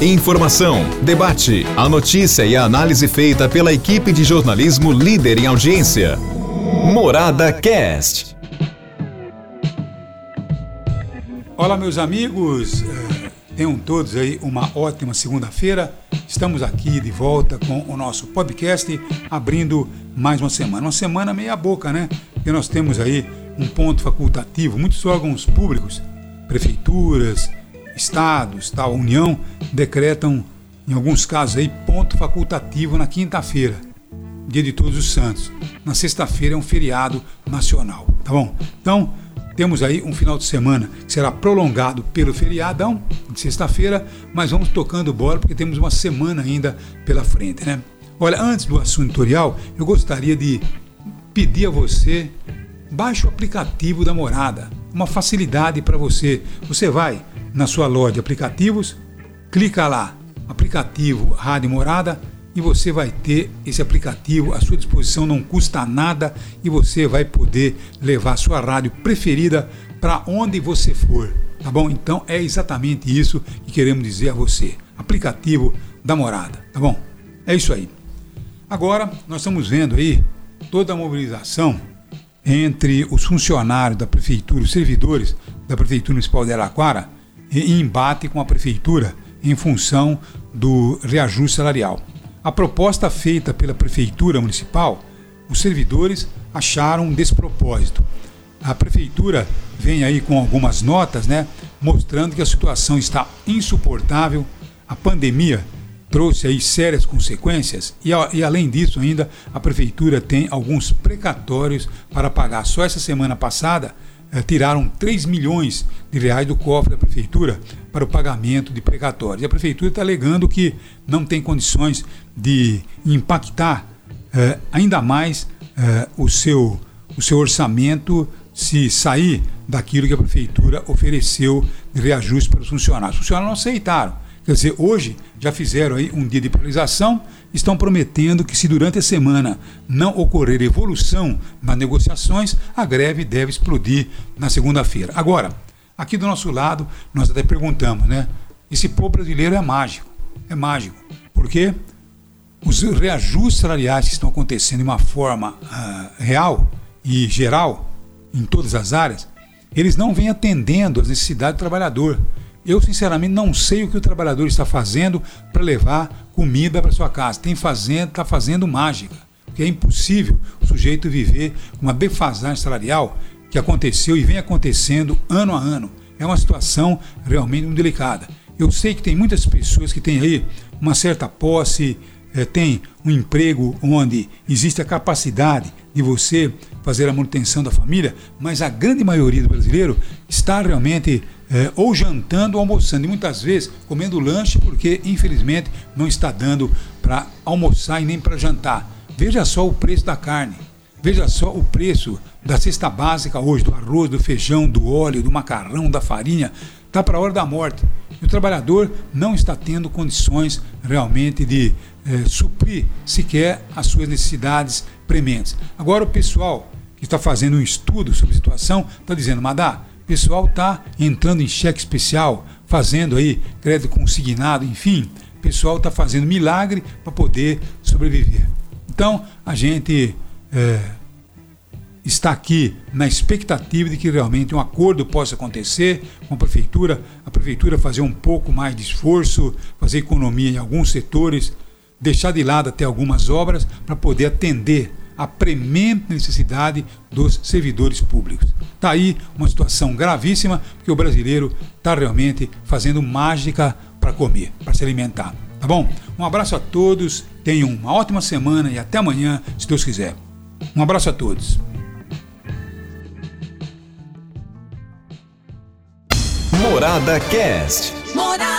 Informação, debate, a notícia e a análise feita pela equipe de jornalismo líder em audiência. Morada Cast. Olá, meus amigos. Tenham todos aí uma ótima segunda-feira. Estamos aqui de volta com o nosso podcast, abrindo mais uma semana. Uma semana meia boca, né? Porque nós temos aí um ponto facultativo. Muitos órgãos públicos, prefeituras, estados, tal, União, decretam, em alguns casos aí, ponto facultativo na quinta-feira, dia de Todos os Santos. Na sexta-feira é um feriado nacional, tá bom? Então, temos aí um final de semana que será prolongado pelo feriadão de sexta-feira, mas vamos tocando bola porque temos uma semana ainda pela frente, né? Olha, antes do assunto tutorial, eu gostaria de pedir a você baixe o aplicativo da Morada, uma facilidade para você. Você vai na sua loja de aplicativos, clica lá, aplicativo Rádio Morada, e você vai ter esse aplicativo à sua disposição, não custa nada e você vai poder levar sua rádio preferida para onde você for, tá bom? Então é exatamente isso que queremos dizer a você. Aplicativo da Morada, tá bom? É isso aí. Agora nós estamos vendo aí toda a mobilização entre os funcionários da prefeitura, os servidores da prefeitura municipal de Araquara, em embate com a prefeitura em função do reajuste salarial. A proposta feita pela prefeitura municipal, os servidores acharam um despropósito. A prefeitura vem aí com algumas notas, né, mostrando que a situação está insuportável, a pandemia trouxe aí sérias consequências e, e, além disso ainda a prefeitura tem alguns precatórios para pagar. Só essa semana passada eh, tiraram 3 milhões de reais do cofre da prefeitura para o pagamento de precatórios. E a prefeitura está alegando que não tem condições de impactar eh, ainda mais eh, o, seu, o seu orçamento se sair daquilo que a prefeitura ofereceu de reajuste para os funcionários. Os funcionários não aceitaram Quer dizer, hoje já fizeram aí um dia de paralisação, estão prometendo que se durante a semana não ocorrer evolução nas negociações, a greve deve explodir na segunda-feira. Agora, aqui do nosso lado, nós até perguntamos, né? Esse povo brasileiro é mágico. É mágico. Porque os reajustes salariais que estão acontecendo de uma forma uh, real e geral, em todas as áreas, eles não vêm atendendo às necessidades do trabalhador. Eu, sinceramente, não sei o que o trabalhador está fazendo para levar comida para sua casa. Tem fazendo, está fazendo mágica. Porque é impossível o sujeito viver uma defasagem salarial que aconteceu e vem acontecendo ano a ano. É uma situação realmente muito delicada. Eu sei que tem muitas pessoas que têm aí uma certa posse, é, tem um emprego onde existe a capacidade de você fazer a manutenção da família, mas a grande maioria do brasileiro está realmente é, ou jantando ou almoçando, e muitas vezes comendo lanche, porque infelizmente não está dando para almoçar e nem para jantar. Veja só o preço da carne, veja só o preço da cesta básica hoje, do arroz, do feijão, do óleo, do macarrão, da farinha, está para a hora da morte. E o trabalhador não está tendo condições realmente de é, suprir sequer as suas necessidades prementes. Agora o pessoal que está fazendo um estudo sobre a situação está dizendo, Madá, o pessoal está entrando em cheque especial, fazendo aí crédito consignado, enfim, o pessoal está fazendo milagre para poder sobreviver. Então, a gente é, está aqui na expectativa de que realmente um acordo possa acontecer com a prefeitura, a prefeitura fazer um pouco mais de esforço, fazer economia em alguns setores, deixar de lado até algumas obras para poder atender a premente necessidade dos servidores públicos. Está aí uma situação gravíssima, porque o brasileiro está realmente fazendo mágica para comer, para se alimentar. Tá bom? Um abraço a todos, tenham uma ótima semana e até amanhã, se Deus quiser. Um abraço a todos. Morada Cast. Morada.